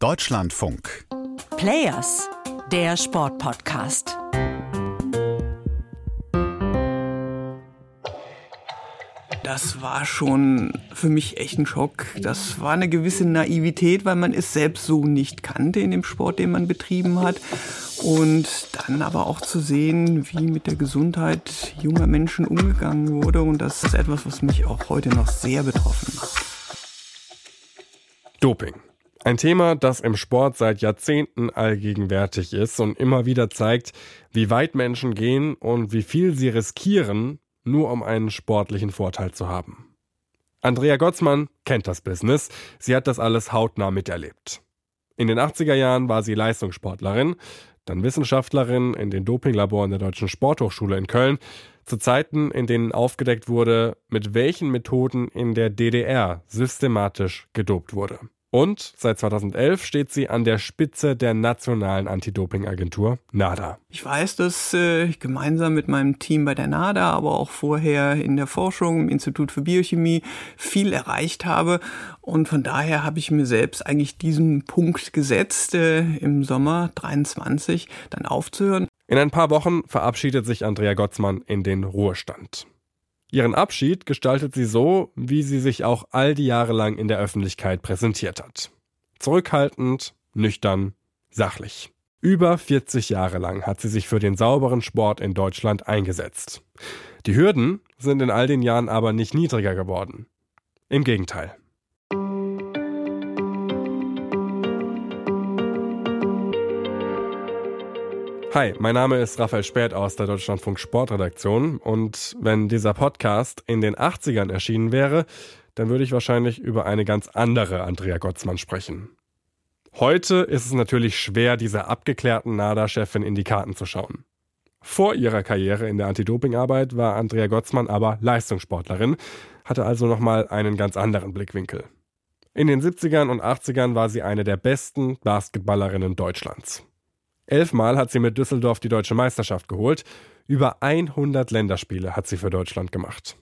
Deutschlandfunk. Players, der Sportpodcast. Das war schon für mich echt ein Schock. Das war eine gewisse Naivität, weil man es selbst so nicht kannte in dem Sport, den man betrieben hat. Und dann aber auch zu sehen, wie mit der Gesundheit junger Menschen umgegangen wurde. Und das ist etwas, was mich auch heute noch sehr betroffen macht. Doping. Ein Thema, das im Sport seit Jahrzehnten allgegenwärtig ist und immer wieder zeigt, wie weit Menschen gehen und wie viel sie riskieren, nur um einen sportlichen Vorteil zu haben. Andrea Gottsmann kennt das Business, sie hat das alles hautnah miterlebt. In den 80er Jahren war sie Leistungssportlerin, dann Wissenschaftlerin in den Dopinglaboren der Deutschen Sporthochschule in Köln, zu Zeiten, in denen aufgedeckt wurde, mit welchen Methoden in der DDR systematisch gedopt wurde. Und seit 2011 steht sie an der Spitze der nationalen Anti-Doping-Agentur NADA. Ich weiß, dass äh, ich gemeinsam mit meinem Team bei der NADA, aber auch vorher in der Forschung im Institut für Biochemie viel erreicht habe. Und von daher habe ich mir selbst eigentlich diesen Punkt gesetzt, äh, im Sommer 23 dann aufzuhören. In ein paar Wochen verabschiedet sich Andrea Gottsmann in den Ruhestand. Ihren Abschied gestaltet sie so, wie sie sich auch all die Jahre lang in der Öffentlichkeit präsentiert hat. Zurückhaltend, nüchtern, sachlich. Über 40 Jahre lang hat sie sich für den sauberen Sport in Deutschland eingesetzt. Die Hürden sind in all den Jahren aber nicht niedriger geworden. Im Gegenteil. Hi, mein Name ist Raphael Späth aus der Deutschlandfunk Sportredaktion und wenn dieser Podcast in den 80ern erschienen wäre, dann würde ich wahrscheinlich über eine ganz andere Andrea Gottsmann sprechen. Heute ist es natürlich schwer, dieser abgeklärten NADA-Chefin in die Karten zu schauen. Vor ihrer Karriere in der Anti-Doping-Arbeit war Andrea Gottsmann aber Leistungssportlerin, hatte also nochmal einen ganz anderen Blickwinkel. In den 70ern und 80ern war sie eine der besten Basketballerinnen Deutschlands. Elfmal hat sie mit Düsseldorf die deutsche Meisterschaft geholt. Über 100 Länderspiele hat sie für Deutschland gemacht.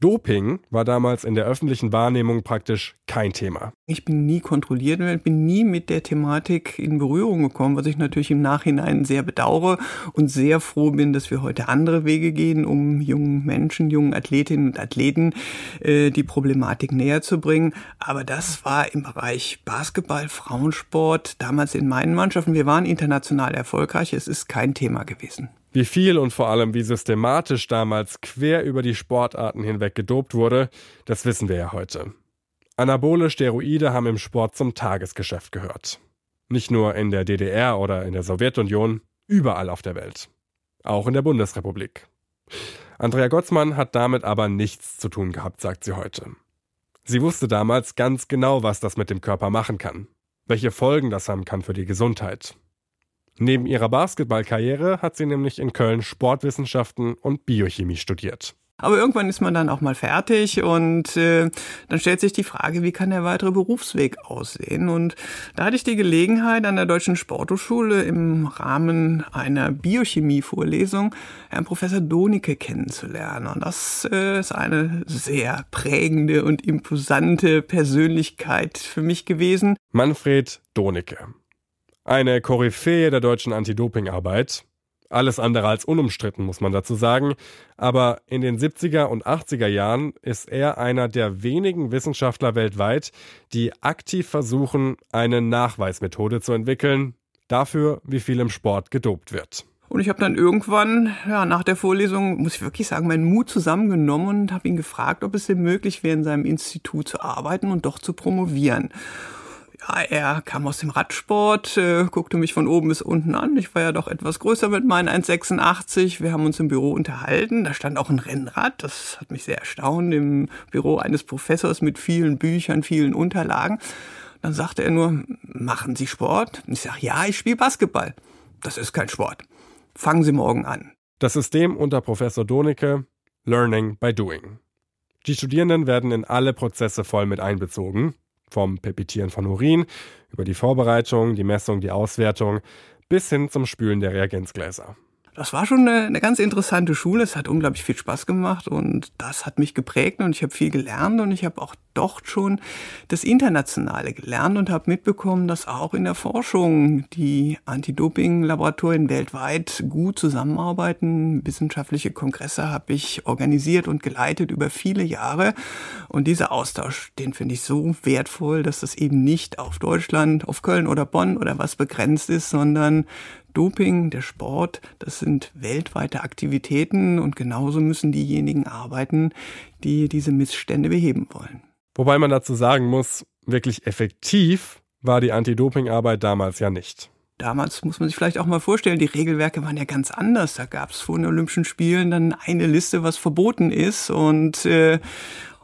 Doping war damals in der öffentlichen Wahrnehmung praktisch kein Thema. Ich bin nie kontrolliert und bin nie mit der Thematik in Berührung gekommen, was ich natürlich im Nachhinein sehr bedauere und sehr froh bin, dass wir heute andere Wege gehen, um jungen Menschen, jungen Athletinnen und Athleten äh, die Problematik näher zu bringen. Aber das war im Bereich Basketball, Frauensport, damals in meinen Mannschaften. Wir waren international erfolgreich. Es ist kein Thema gewesen. Wie viel und vor allem wie systematisch damals quer über die Sportarten hinweg gedopt wurde, das wissen wir ja heute. Anabole Steroide haben im Sport zum Tagesgeschäft gehört. Nicht nur in der DDR oder in der Sowjetunion, überall auf der Welt. Auch in der Bundesrepublik. Andrea Gottsmann hat damit aber nichts zu tun gehabt, sagt sie heute. Sie wusste damals ganz genau, was das mit dem Körper machen kann, welche Folgen das haben kann für die Gesundheit. Neben ihrer Basketballkarriere hat sie nämlich in Köln Sportwissenschaften und Biochemie studiert. Aber irgendwann ist man dann auch mal fertig und äh, dann stellt sich die Frage, wie kann der weitere Berufsweg aussehen? Und da hatte ich die Gelegenheit, an der Deutschen Sporthochschule im Rahmen einer Biochemie-Vorlesung Herrn Professor Donicke kennenzulernen. Und das äh, ist eine sehr prägende und imposante Persönlichkeit für mich gewesen. Manfred Donicke. Eine Koryphäe der deutschen Anti-Doping-Arbeit. Alles andere als unumstritten, muss man dazu sagen. Aber in den 70er und 80er Jahren ist er einer der wenigen Wissenschaftler weltweit, die aktiv versuchen, eine Nachweismethode zu entwickeln, dafür, wie viel im Sport gedopt wird. Und ich habe dann irgendwann, ja, nach der Vorlesung, muss ich wirklich sagen, meinen Mut zusammengenommen und habe ihn gefragt, ob es ihm möglich wäre, in seinem Institut zu arbeiten und doch zu promovieren. Ja, er kam aus dem Radsport, äh, guckte mich von oben bis unten an. Ich war ja doch etwas größer mit meinen 1,86. Wir haben uns im Büro unterhalten. Da stand auch ein Rennrad. Das hat mich sehr erstaunt. Im Büro eines Professors mit vielen Büchern, vielen Unterlagen. Dann sagte er nur, machen Sie Sport? Ich sage, ja, ich spiele Basketball. Das ist kein Sport. Fangen Sie morgen an. Das System unter Professor Donicke, Learning by Doing. Die Studierenden werden in alle Prozesse voll mit einbezogen. Vom Pepitieren von Urin über die Vorbereitung, die Messung, die Auswertung bis hin zum Spülen der Reagenzgläser. Das war schon eine, eine, ganz interessante Schule. Es hat unglaublich viel Spaß gemacht und das hat mich geprägt und ich habe viel gelernt und ich habe auch dort schon das Internationale gelernt und habe mitbekommen, dass auch in der Forschung die Anti-Doping-Laboratorien weltweit gut zusammenarbeiten. Wissenschaftliche Kongresse habe ich organisiert und geleitet über viele Jahre und dieser Austausch, den finde ich so wertvoll, dass das eben nicht auf Deutschland, auf Köln oder Bonn oder was begrenzt ist, sondern Doping, der Sport, das sind weltweite Aktivitäten und genauso müssen diejenigen arbeiten, die diese Missstände beheben wollen. Wobei man dazu sagen muss, wirklich effektiv war die Anti-Doping-Arbeit damals ja nicht. Damals muss man sich vielleicht auch mal vorstellen, die Regelwerke waren ja ganz anders. Da gab es vor den Olympischen Spielen dann eine Liste, was verboten ist. Und äh,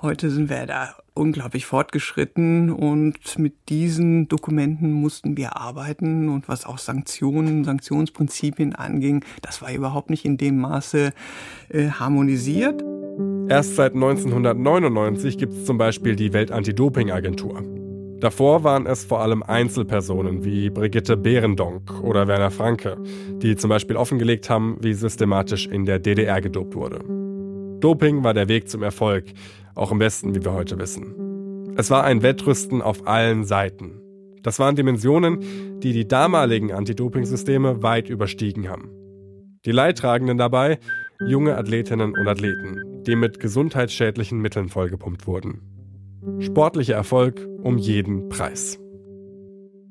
heute sind wir da unglaublich fortgeschritten und mit diesen Dokumenten mussten wir arbeiten und was auch Sanktionen, Sanktionsprinzipien anging, das war überhaupt nicht in dem Maße äh, harmonisiert. Erst seit 1999 gibt es zum Beispiel die Welt-Anti-Doping-Agentur. Davor waren es vor allem Einzelpersonen wie Brigitte Behrendonk oder Werner Franke, die zum Beispiel offengelegt haben, wie systematisch in der DDR gedopt wurde. Doping war der Weg zum Erfolg, auch im Westen, wie wir heute wissen. Es war ein Wettrüsten auf allen Seiten. Das waren Dimensionen, die die damaligen Anti-Doping-Systeme weit überstiegen haben. Die Leidtragenden dabei junge Athletinnen und Athleten, die mit gesundheitsschädlichen Mitteln vollgepumpt wurden. Sportlicher Erfolg um jeden Preis.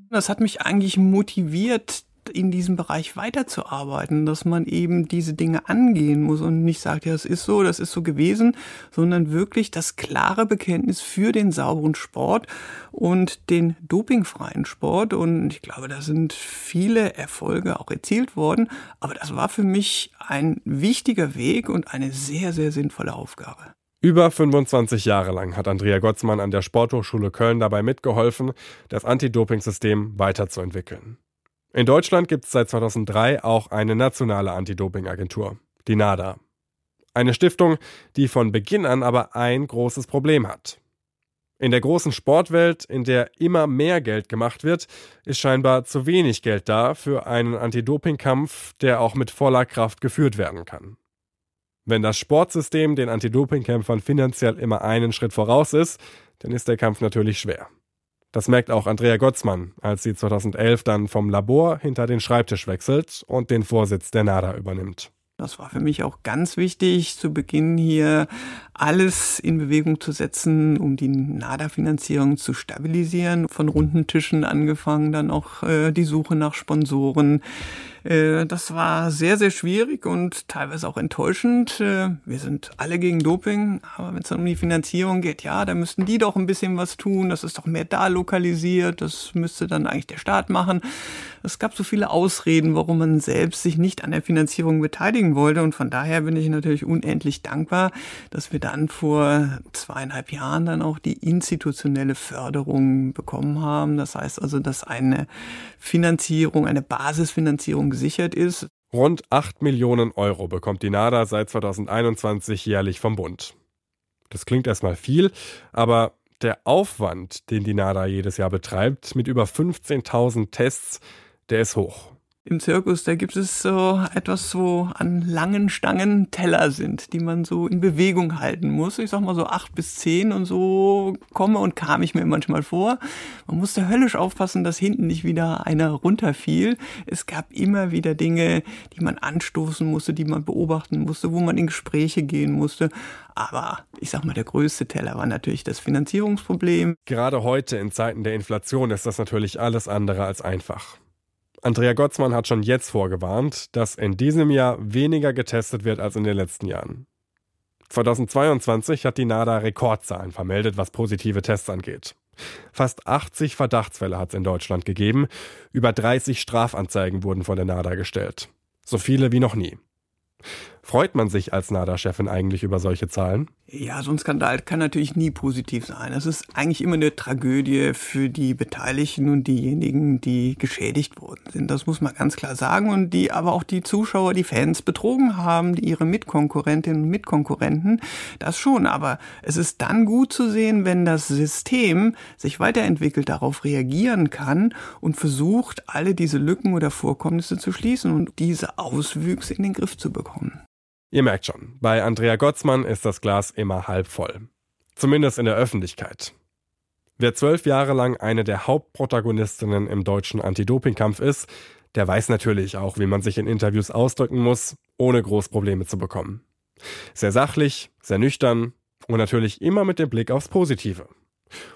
Das hat mich eigentlich motiviert, in diesem Bereich weiterzuarbeiten, dass man eben diese Dinge angehen muss und nicht sagt, ja, es ist so, das ist so gewesen, sondern wirklich das klare Bekenntnis für den sauberen Sport und den dopingfreien Sport. Und ich glaube, da sind viele Erfolge auch erzielt worden. Aber das war für mich ein wichtiger Weg und eine sehr, sehr sinnvolle Aufgabe. Über 25 Jahre lang hat Andrea Gotzmann an der Sporthochschule Köln dabei mitgeholfen, das Anti-Doping-System weiterzuentwickeln. In Deutschland gibt es seit 2003 auch eine nationale Anti-Doping-Agentur, die NADA. Eine Stiftung, die von Beginn an aber ein großes Problem hat. In der großen Sportwelt, in der immer mehr Geld gemacht wird, ist scheinbar zu wenig Geld da für einen Anti-Doping-Kampf, der auch mit voller Kraft geführt werden kann. Wenn das Sportsystem den Anti-Doping-Kämpfern finanziell immer einen Schritt voraus ist, dann ist der Kampf natürlich schwer. Das merkt auch Andrea Gotzmann, als sie 2011 dann vom Labor hinter den Schreibtisch wechselt und den Vorsitz der NADA übernimmt. Das war für mich auch ganz wichtig, zu Beginn hier alles in Bewegung zu setzen, um die NADA-Finanzierung zu stabilisieren. Von runden Tischen angefangen, dann auch äh, die Suche nach Sponsoren, äh, das war sehr, sehr schwierig und teilweise auch enttäuschend. Äh, wir sind alle gegen Doping, aber wenn es dann um die Finanzierung geht, ja, da müssten die doch ein bisschen was tun. Das ist doch mehr da lokalisiert. Das müsste dann eigentlich der Staat machen. Es gab so viele Ausreden, warum man selbst sich nicht an der Finanzierung beteiligen wollte. Und von daher bin ich natürlich unendlich dankbar, dass wir dann vor zweieinhalb Jahren dann auch die institutionelle Förderung bekommen haben. Das heißt also, dass eine Finanzierung, eine Basisfinanzierung gesichert ist. Rund 8 Millionen Euro bekommt die NADA seit 2021 jährlich vom Bund. Das klingt erstmal viel, aber der Aufwand, den die NADA jedes Jahr betreibt, mit über 15.000 Tests, der ist hoch im Zirkus, da gibt es so etwas, wo an langen Stangen Teller sind, die man so in Bewegung halten muss. Ich sag mal so acht bis zehn und so komme und kam ich mir manchmal vor. Man musste höllisch aufpassen, dass hinten nicht wieder einer runterfiel. Es gab immer wieder Dinge, die man anstoßen musste, die man beobachten musste, wo man in Gespräche gehen musste. Aber ich sag mal, der größte Teller war natürlich das Finanzierungsproblem. Gerade heute in Zeiten der Inflation ist das natürlich alles andere als einfach. Andrea Gotzmann hat schon jetzt vorgewarnt, dass in diesem Jahr weniger getestet wird als in den letzten Jahren. 2022 hat die NADA Rekordzahlen vermeldet, was positive Tests angeht. Fast 80 Verdachtsfälle hat es in Deutschland gegeben, über 30 Strafanzeigen wurden von der NADA gestellt. So viele wie noch nie. Freut man sich als NADA-Chefin eigentlich über solche Zahlen? Ja, so ein Skandal kann natürlich nie positiv sein. Es ist eigentlich immer eine Tragödie für die Beteiligten und diejenigen, die geschädigt worden sind. Das muss man ganz klar sagen. Und die aber auch die Zuschauer, die Fans betrogen haben, die ihre Mitkonkurrentinnen und Mitkonkurrenten, das schon. Aber es ist dann gut zu sehen, wenn das System sich weiterentwickelt, darauf reagieren kann und versucht, alle diese Lücken oder Vorkommnisse zu schließen und diese Auswüchse in den Griff zu bekommen. Ihr merkt schon, bei Andrea Gottsmann ist das Glas immer halb voll. Zumindest in der Öffentlichkeit. Wer zwölf Jahre lang eine der Hauptprotagonistinnen im deutschen Anti-Doping-Kampf ist, der weiß natürlich auch, wie man sich in Interviews ausdrücken muss, ohne groß Probleme zu bekommen. Sehr sachlich, sehr nüchtern und natürlich immer mit dem Blick aufs Positive.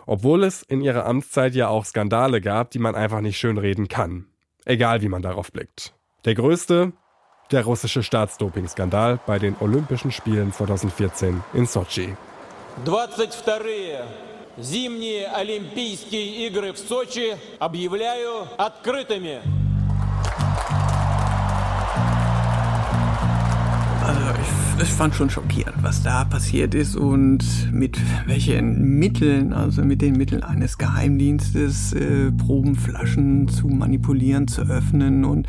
Obwohl es in ihrer Amtszeit ja auch Skandale gab, die man einfach nicht schönreden kann. Egal wie man darauf blickt. Der größte, der russische Staatsdopingskandal bei den Olympischen Spielen 2014 in Sochi. 22 Зимние Олимпийские игры в Сочи объявляю открытыми. Ich fand schon schockierend, was da passiert ist und mit welchen Mitteln, also mit den Mitteln eines Geheimdienstes, äh, Probenflaschen zu manipulieren, zu öffnen. Und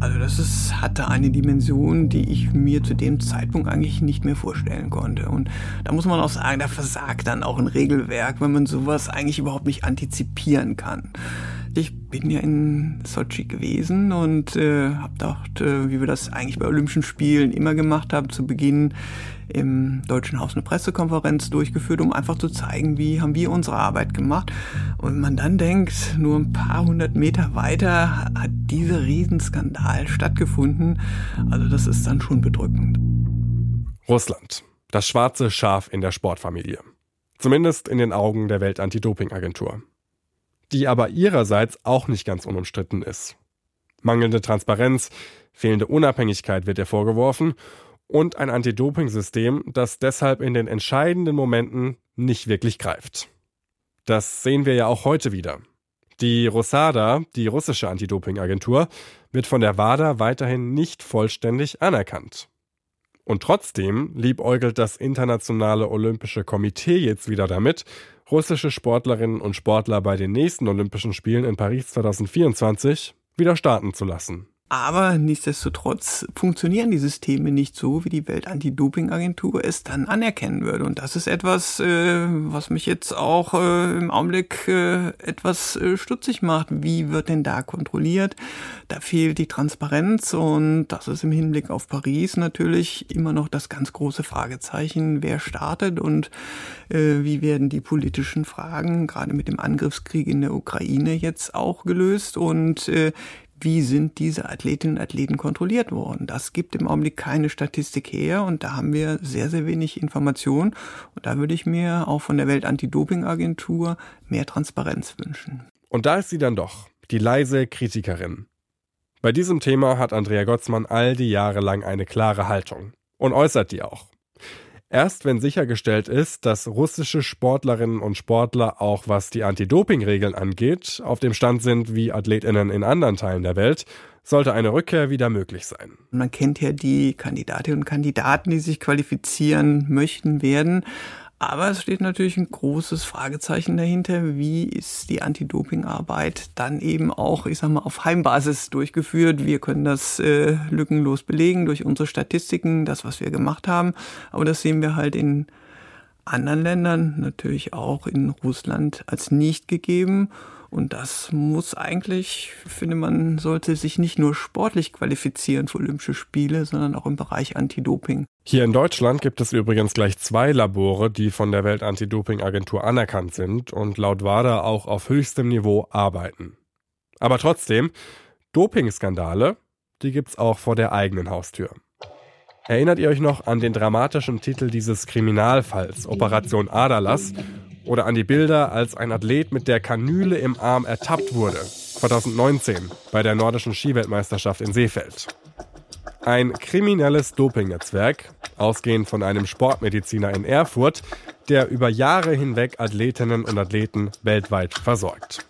also das ist, hatte eine Dimension, die ich mir zu dem Zeitpunkt eigentlich nicht mehr vorstellen konnte. Und da muss man auch sagen, da versagt dann auch ein Regelwerk, wenn man sowas eigentlich überhaupt nicht antizipieren kann. Ich bin ja in Sochi gewesen und äh, habe gedacht, äh, wie wir das eigentlich bei Olympischen Spielen immer gemacht haben, zu Beginn im Deutschen Haus eine Pressekonferenz durchgeführt, um einfach zu zeigen, wie haben wir unsere Arbeit gemacht. Und man dann denkt, nur ein paar hundert Meter weiter hat dieser Riesenskandal stattgefunden. Also das ist dann schon bedrückend. Russland, das schwarze Schaf in der Sportfamilie. Zumindest in den Augen der Welt-Anti-Doping-Agentur die aber ihrerseits auch nicht ganz unumstritten ist. Mangelnde Transparenz, fehlende Unabhängigkeit wird ihr vorgeworfen und ein Anti-Doping-System, das deshalb in den entscheidenden Momenten nicht wirklich greift. Das sehen wir ja auch heute wieder. Die Rosada, die russische Anti-Doping-Agentur, wird von der WADA weiterhin nicht vollständig anerkannt. Und trotzdem liebäugelt das Internationale Olympische Komitee jetzt wieder damit, russische Sportlerinnen und Sportler bei den nächsten Olympischen Spielen in Paris 2024 wieder starten zu lassen. Aber nichtsdestotrotz funktionieren die Systeme nicht so, wie die Welt-Anti-Doping-Agentur es dann anerkennen würde. Und das ist etwas, äh, was mich jetzt auch äh, im Augenblick äh, etwas äh, stutzig macht. Wie wird denn da kontrolliert? Da fehlt die Transparenz und das ist im Hinblick auf Paris natürlich immer noch das ganz große Fragezeichen. Wer startet und äh, wie werden die politischen Fragen gerade mit dem Angriffskrieg in der Ukraine jetzt auch gelöst? Und äh, wie sind diese Athletinnen und Athleten kontrolliert worden. Das gibt im Augenblick keine Statistik her und da haben wir sehr, sehr wenig Informationen. Und da würde ich mir auch von der Welt-Anti-Doping-Agentur mehr Transparenz wünschen. Und da ist sie dann doch, die leise Kritikerin. Bei diesem Thema hat Andrea Gottsmann all die Jahre lang eine klare Haltung und äußert die auch. Erst wenn sichergestellt ist, dass russische Sportlerinnen und Sportler auch was die Anti-Doping-Regeln angeht, auf dem Stand sind wie Athletinnen in anderen Teilen der Welt, sollte eine Rückkehr wieder möglich sein. Man kennt ja die Kandidatinnen und Kandidaten, die sich qualifizieren möchten werden. Aber es steht natürlich ein großes Fragezeichen dahinter, wie ist die Anti-Doping-Arbeit dann eben auch, ich sag mal, auf Heimbasis durchgeführt. Wir können das äh, lückenlos belegen durch unsere Statistiken, das, was wir gemacht haben. Aber das sehen wir halt in anderen Ländern, natürlich auch in Russland als nicht gegeben. Und das muss eigentlich, finde man, sollte sich nicht nur sportlich qualifizieren für Olympische Spiele, sondern auch im Bereich Anti-Doping. Hier in Deutschland gibt es übrigens gleich zwei Labore, die von der Welt-Anti-Doping-Agentur anerkannt sind und laut WADA auch auf höchstem Niveau arbeiten. Aber trotzdem, Dopingskandale, die gibt's auch vor der eigenen Haustür. Erinnert ihr euch noch an den dramatischen Titel dieses Kriminalfalls, Operation Aderlass, oder an die Bilder, als ein Athlet mit der Kanüle im Arm ertappt wurde, 2019 bei der nordischen Skiweltmeisterschaft in Seefeld. Ein kriminelles Dopingnetzwerk, ausgehend von einem Sportmediziner in Erfurt, der über Jahre hinweg Athletinnen und Athleten weltweit versorgt.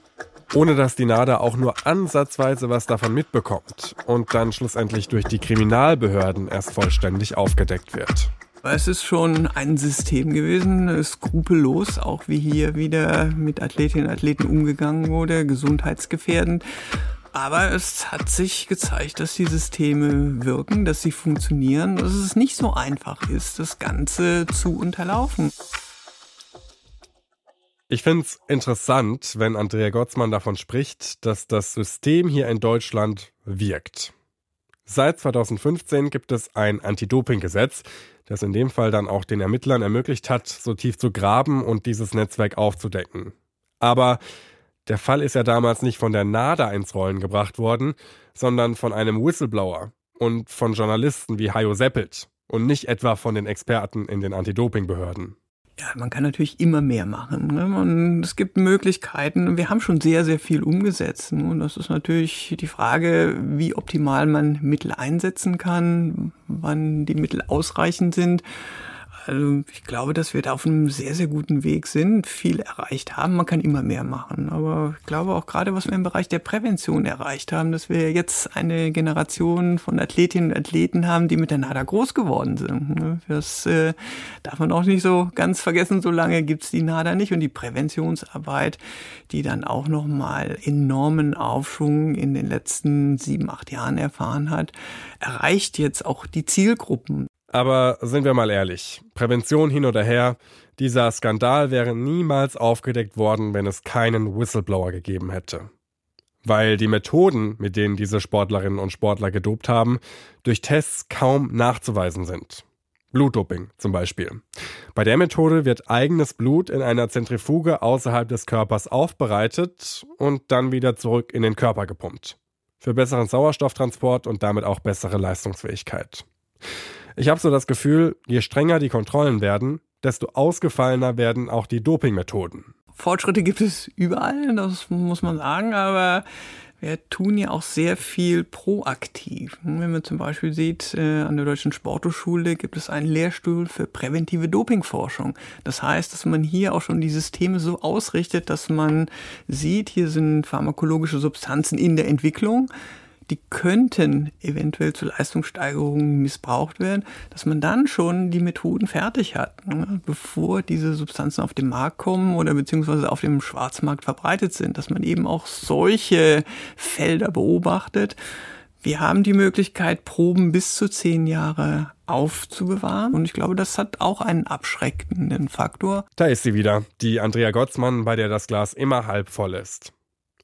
ohne dass die NADA auch nur ansatzweise was davon mitbekommt und dann schlussendlich durch die Kriminalbehörden erst vollständig aufgedeckt wird. Es ist schon ein System gewesen, skrupellos, auch wie hier wieder mit Athletinnen und Athleten umgegangen wurde, gesundheitsgefährdend. Aber es hat sich gezeigt, dass die Systeme wirken, dass sie funktionieren, dass es nicht so einfach ist, das Ganze zu unterlaufen. Ich finde es interessant, wenn Andrea Gottsmann davon spricht, dass das System hier in Deutschland wirkt. Seit 2015 gibt es ein Anti-Doping-Gesetz, das in dem Fall dann auch den Ermittlern ermöglicht hat, so tief zu graben und dieses Netzwerk aufzudecken. Aber der Fall ist ja damals nicht von der NADA ins Rollen gebracht worden, sondern von einem Whistleblower und von Journalisten wie Hajo Seppelt und nicht etwa von den Experten in den Anti-Doping-Behörden. Ja, man kann natürlich immer mehr machen. Ne? Und es gibt Möglichkeiten. Wir haben schon sehr, sehr viel umgesetzt. Und das ist natürlich die Frage, wie optimal man Mittel einsetzen kann, wann die Mittel ausreichend sind. Also ich glaube, dass wir da auf einem sehr, sehr guten Weg sind, viel erreicht haben. Man kann immer mehr machen. Aber ich glaube auch gerade, was wir im Bereich der Prävention erreicht haben, dass wir jetzt eine Generation von Athletinnen und Athleten haben, die mit der NADA groß geworden sind. Ne? Das äh, darf man auch nicht so ganz vergessen. So lange gibt's die NADA nicht. Und die Präventionsarbeit, die dann auch nochmal enormen Aufschwung in den letzten sieben, acht Jahren erfahren hat, erreicht jetzt auch die Zielgruppen. Aber sind wir mal ehrlich, Prävention hin oder her, dieser Skandal wäre niemals aufgedeckt worden, wenn es keinen Whistleblower gegeben hätte. Weil die Methoden, mit denen diese Sportlerinnen und Sportler gedopt haben, durch Tests kaum nachzuweisen sind. Blutdoping zum Beispiel. Bei der Methode wird eigenes Blut in einer Zentrifuge außerhalb des Körpers aufbereitet und dann wieder zurück in den Körper gepumpt. Für besseren Sauerstofftransport und damit auch bessere Leistungsfähigkeit. Ich habe so das Gefühl, je strenger die Kontrollen werden, desto ausgefallener werden auch die Dopingmethoden. Fortschritte gibt es überall, das muss man sagen, aber wir tun ja auch sehr viel proaktiv. Wenn man zum Beispiel sieht, äh, an der Deutschen Sporthochschule gibt es einen Lehrstuhl für präventive Dopingforschung. Das heißt, dass man hier auch schon die Systeme so ausrichtet, dass man sieht, hier sind pharmakologische Substanzen in der Entwicklung die könnten eventuell zu Leistungssteigerungen missbraucht werden, dass man dann schon die Methoden fertig hat, ne, bevor diese Substanzen auf den Markt kommen oder beziehungsweise auf dem Schwarzmarkt verbreitet sind, dass man eben auch solche Felder beobachtet. Wir haben die Möglichkeit, Proben bis zu zehn Jahre aufzubewahren. Und ich glaube, das hat auch einen abschreckenden Faktor. Da ist sie wieder, die Andrea Gottsmann, bei der das Glas immer halb voll ist.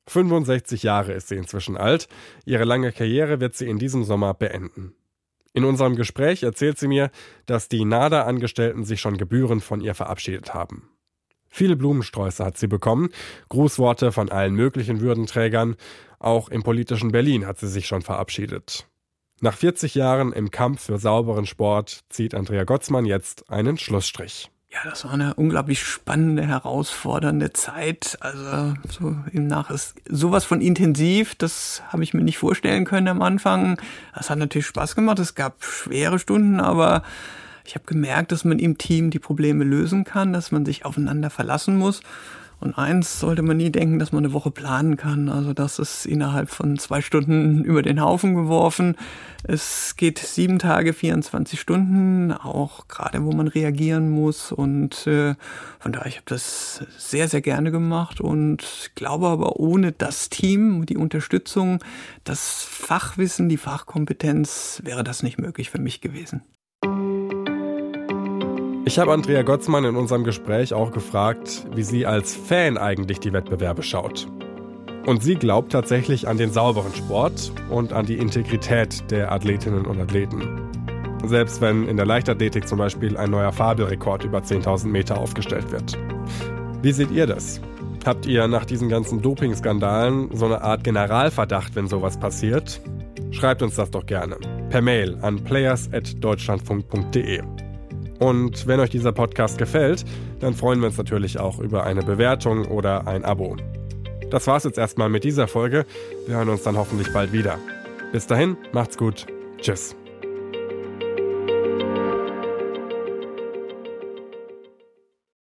65 Jahre ist sie inzwischen alt. Ihre lange Karriere wird sie in diesem Sommer beenden. In unserem Gespräch erzählt sie mir, dass die NADA-Angestellten sich schon gebührend von ihr verabschiedet haben. Viele Blumensträuße hat sie bekommen, Grußworte von allen möglichen Würdenträgern, auch im politischen Berlin hat sie sich schon verabschiedet. Nach 40 Jahren im Kampf für sauberen Sport zieht Andrea Gottsmann jetzt einen Schlussstrich. Ja, das war eine unglaublich spannende, herausfordernde Zeit. Also so im Nach ist sowas von intensiv, das habe ich mir nicht vorstellen können am Anfang. Das hat natürlich Spaß gemacht. Es gab schwere Stunden, aber ich habe gemerkt, dass man im Team die Probleme lösen kann, dass man sich aufeinander verlassen muss. Und eins sollte man nie denken, dass man eine Woche planen kann. Also das ist innerhalb von zwei Stunden über den Haufen geworfen. Es geht sieben Tage, 24 Stunden, auch gerade wo man reagieren muss. Und äh, von daher, ich habe das sehr, sehr gerne gemacht und glaube aber ohne das Team, die Unterstützung, das Fachwissen, die Fachkompetenz, wäre das nicht möglich für mich gewesen. Ich habe Andrea Gottsmann in unserem Gespräch auch gefragt, wie sie als Fan eigentlich die Wettbewerbe schaut. Und sie glaubt tatsächlich an den sauberen Sport und an die Integrität der Athletinnen und Athleten. Selbst wenn in der Leichtathletik zum Beispiel ein neuer Fabelrekord über 10.000 Meter aufgestellt wird. Wie seht ihr das? Habt ihr nach diesen ganzen Doping-Skandalen so eine Art Generalverdacht, wenn sowas passiert? Schreibt uns das doch gerne. Per Mail an players.deutschlandfunk.de. Und wenn euch dieser Podcast gefällt, dann freuen wir uns natürlich auch über eine Bewertung oder ein Abo. Das war's jetzt erstmal mit dieser Folge. Wir hören uns dann hoffentlich bald wieder. Bis dahin, macht's gut. Tschüss.